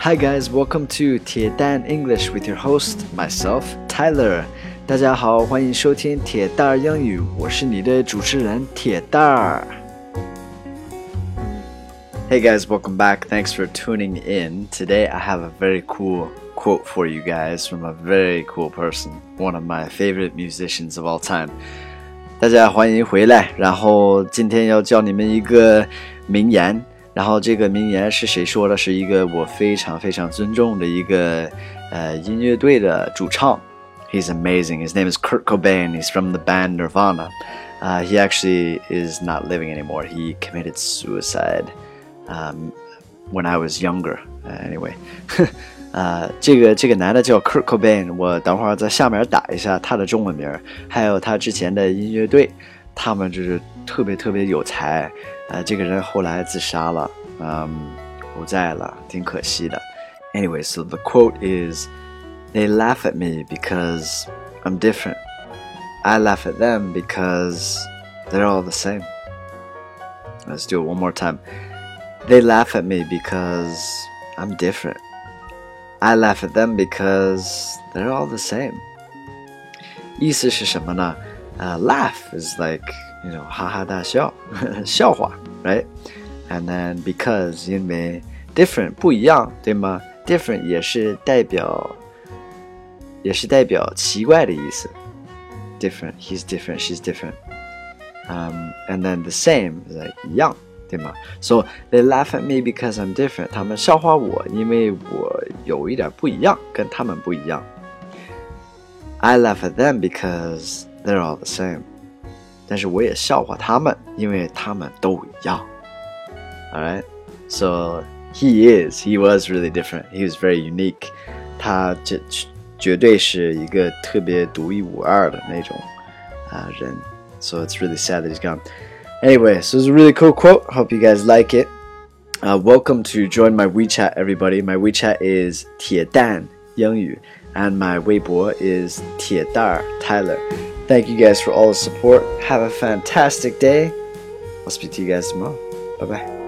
Hi guys, welcome to 铁蛋 English with your host myself Tyler. 大家好，欢迎收听铁蛋儿英语，我是你的主持人铁蛋儿。Hey guys, welcome back. Thanks for tuning in. Today I have a very cool quote for you guys from a very cool person, one of my favorite musicians of all time. 大家欢迎回来。然后今天要教你们一个名言。 然后这个名言是谁说的？是一个我非常非常尊重的一个呃音乐队的主唱。He's amazing. His name is Kurt Cobain. He's from the band Nirvana. Uh, he actually is not living anymore. He committed suicide um, when I was younger. Uh, anyway. 呃，这个这个男的叫 Kurt Cobain，我等会儿在下面打一下他的中文名，还有他之前的音乐队， 他们就是特别特别有才。呃，这个人后来自杀了，嗯，不在了，挺可惜的。Anyway, so the quote is, "They laugh at me because I'm different. I laugh at them because they're all the same." Let's do it one more time. They laugh at me because I'm different. I laugh at them because they're all the same. 意思是什么呢？ 呃、uh,，laugh is like you know 哈哈大笑，笑话，right? And then because 因为 different 不一样，对吗？different 也是代表也是代表奇怪的意思。Different, he's different, she's different. Um, and then the same is like 一样。对吗？So they laugh at me because I'm different。他们笑话我，因为我有一点不一样，跟他们不一样。I laugh at them because they're all the same。但是我也笑话他们，因为他们都一样。Alright, so he is, he was really different. He was very unique. 他这绝对是一个特别独一无二的那种啊、uh, 人。So it's really sad that he's gone. Anyway, so it's a really cool quote. Hope you guys like it. Uh, welcome to join my WeChat, everybody. My WeChat is 铁蛋英语, and my Weibo is 铁蛋 Tyler. Thank you guys for all the support. Have a fantastic day. I'll speak to you guys tomorrow. Bye bye.